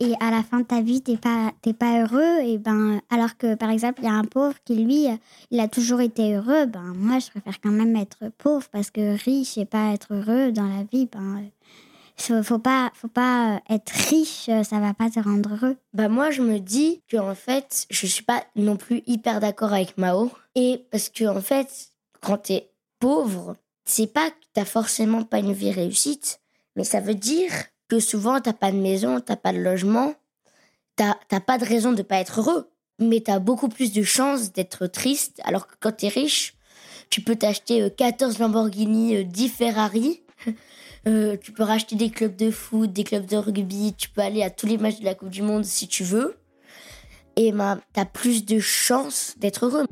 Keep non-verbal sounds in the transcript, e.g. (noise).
et à la fin de ta vie t'es pas t'es pas heureux et ben alors que par exemple il y a un pauvre qui lui il a toujours été heureux ben moi je préfère quand même être pauvre parce que riche et pas être heureux dans la vie ben faut, pas faut pas être riche ça va pas te rendre heureux. Bah moi je me dis que en fait je suis pas non plus hyper d'accord avec Mao et parce que en fait quand t'es pauvre c'est pas que t'as forcément pas une vie réussite mais ça veut dire que souvent t'as pas de maison t'as pas de logement t'as pas de raison de pas être heureux mais t'as beaucoup plus de chances d'être triste alors que quand t'es riche tu peux t'acheter euh, 14 Lamborghini euh, 10 Ferrari (laughs) Euh, tu peux racheter des clubs de foot, des clubs de rugby, tu peux aller à tous les matchs de la Coupe du Monde si tu veux. Et ben, t'as plus de chances d'être heureux.